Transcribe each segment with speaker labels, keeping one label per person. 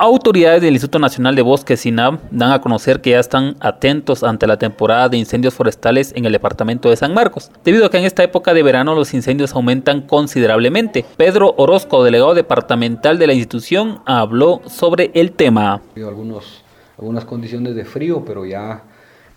Speaker 1: Autoridades del Instituto Nacional de Bosques, SINAB, dan a conocer que ya están atentos ante la temporada de incendios forestales en el departamento de San Marcos, debido a que en esta época de verano los incendios aumentan considerablemente. Pedro Orozco, delegado departamental de la institución, habló sobre el tema.
Speaker 2: Algunos, algunas condiciones de frío, pero ya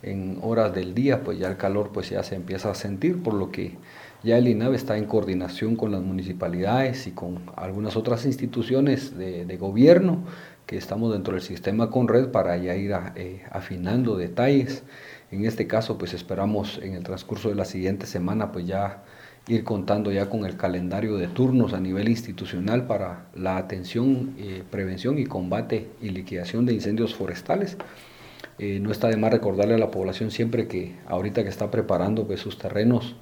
Speaker 2: en horas del día, pues ya el calor pues ya se empieza a sentir, por lo que ya el INAV está en coordinación con las municipalidades y con algunas otras instituciones de, gobierno que estamos dentro del sistema con red para ya ir eh, afinando detalles. En este caso, pues esperamos en el transcurso de la siguiente semana, pues ya ir contando ya con el calendario de turnos a nivel institucional para la atención, eh, prevención y combate y liquidación de incendios forestales. Eh, no está de más recordarle a la población siempre que ahorita que está preparando pues, sus terrenos,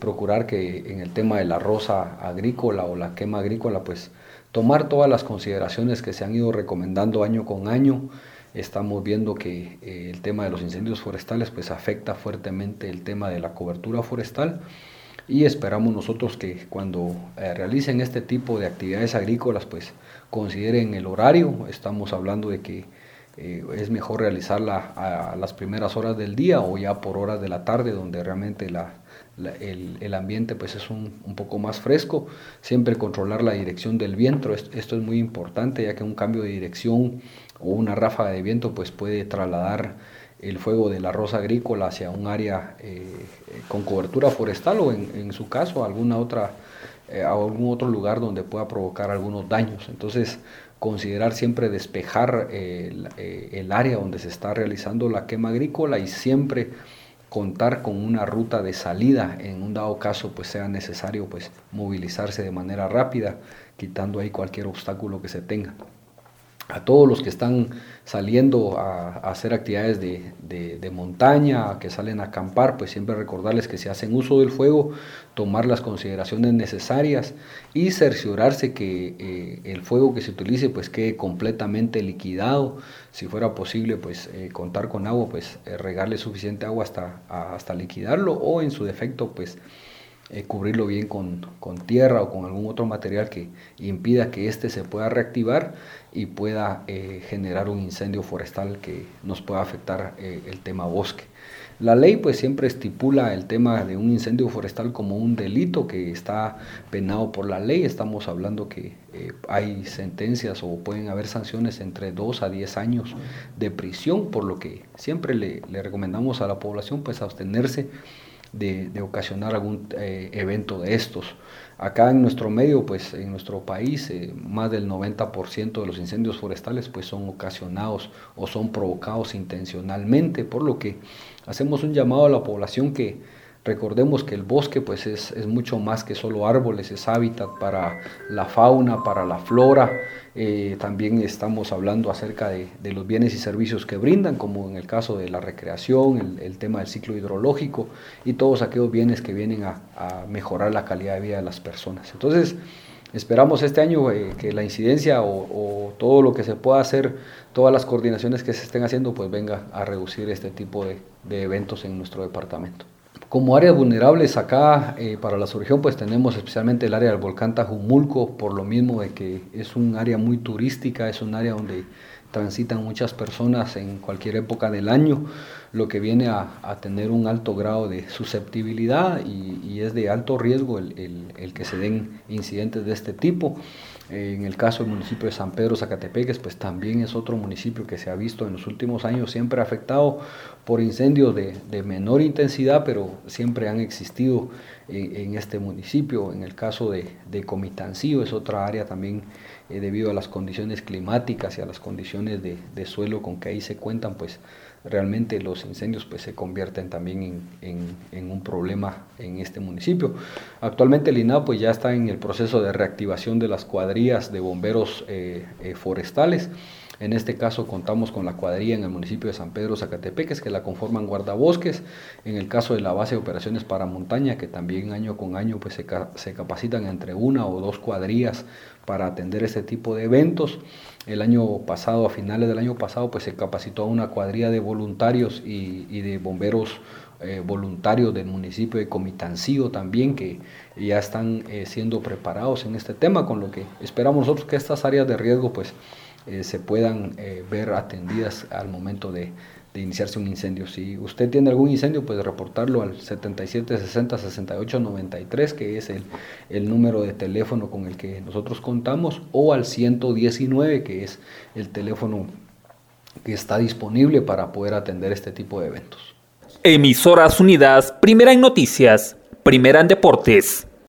Speaker 2: procurar que en el tema de la rosa agrícola o la quema agrícola, pues tomar todas las consideraciones que se han ido recomendando año con año. Estamos viendo que eh, el tema de los incendios forestales pues afecta fuertemente el tema de la cobertura forestal y esperamos nosotros que cuando eh, realicen este tipo de actividades agrícolas pues consideren el horario. Estamos hablando de que eh, es mejor realizarla a, las primeras horas del día o ya por horas de la tarde donde realmente la, el, ambiente pues es un, poco más fresco, siempre controlar la dirección del viento, esto, es muy importante ya que un cambio de dirección o una ráfaga de viento pues puede trasladar el fuego de la rosa agrícola hacia un área eh, con cobertura forestal o en, su caso alguna otra, eh, algún otro lugar donde pueda provocar algunos daños. Entonces considerar siempre despejar el, eh, el área donde se está realizando la quema agrícola y siempre contar con una ruta de salida en un dado caso pues sea necesario pues movilizarse de manera rápida quitando ahí cualquier obstáculo que se tenga a todos los que están saliendo a, hacer actividades de, montaña, que salen a acampar, pues siempre recordarles que si hacen uso del fuego, tomar las consideraciones necesarias y cerciorarse que eh, el fuego que se utilice pues quede completamente liquidado. Si fuera posible, pues eh, contar con agua, pues eh, regarle suficiente agua hasta, hasta liquidarlo o en su defecto, pues eh, cubrirlo bien con, tierra o con algún otro material que impida que éste se pueda reactivar y pueda eh, generar un incendio forestal que nos pueda afectar eh, el tema bosque. La ley pues siempre estipula el tema de un incendio forestal como un delito que está penado por la ley. Estamos hablando que hay sentencias o pueden haber sanciones entre 2 a 10 años de prisión, por lo que siempre le, le recomendamos a la población pues abstenerse de, ocasionar algún eh, evento de estos. Acá en nuestro medio, pues en nuestro país, eh, más del 90% de los incendios forestales pues son ocasionados o son provocados intencionalmente, por lo que hacemos un llamado a la población que Recordemos que el bosque pues es, es, mucho más que solo árboles, es hábitat para la fauna, para la flora. Eh, también estamos hablando acerca de, de, los bienes y servicios que brindan, como en el caso de la recreación, el, tema del ciclo hidrológico y todos aquellos bienes que vienen a, mejorar la calidad de vida de las personas. Entonces, esperamos este año eh, que la incidencia o, o, todo lo que se pueda hacer, todas las coordinaciones que se estén haciendo, pues venga a reducir este tipo de, de eventos en nuestro departamento. Como áreas vulnerables acá eh, para la región pues tenemos especialmente el área del volcán Tajumulco, por lo mismo de que es un área muy turística, es un área donde transitan muchas personas en cualquier época del año, lo que viene a, tener un alto grado de susceptibilidad y, es de alto riesgo el, que se den incidentes de este tipo. En el caso del municipio de San Pedro Zacatepeques, pues también es otro municipio que se ha visto en los últimos años siempre afectado por incendios de, menor intensidad, pero siempre han existido en, este municipio. En el caso de, de es otra área también eh, debido a las condiciones climáticas y a las condiciones de, suelo con que ahí se cuentan, pues realmente los incendios pues, se convierten también en, un problema en este municipio. Actualmente el INAO pues, ya está en el proceso de reactivación de las cuadrillas de bomberos eh, eh, forestales. En este caso contamos con la cuadrilla en el municipio de San Pedro Zacatepeques que la conforman guardabosques. En el caso de la base de operaciones para montaña que también año con año pues, se, capacitan entre una o dos cuadrillas para atender este tipo de eventos. El año pasado, a finales del año pasado, pues se capacitó a una cuadrilla de voluntarios y, de bomberos eh, voluntarios del municipio de Comitancío también, que ya están eh, siendo preparados en este tema, con lo que esperamos nosotros que estas áreas de riesgo pues eh, se puedan eh, ver atendidas al momento de, iniciarse un incendio. Si usted tiene algún incendio, puede reportarlo al 77 60 68 93, que es el, el número de teléfono con el que nosotros contamos, o al 119, que es el teléfono que está disponible para poder atender este tipo de eventos.
Speaker 1: Emisoras Unidas, primera en noticias, primera en deportes.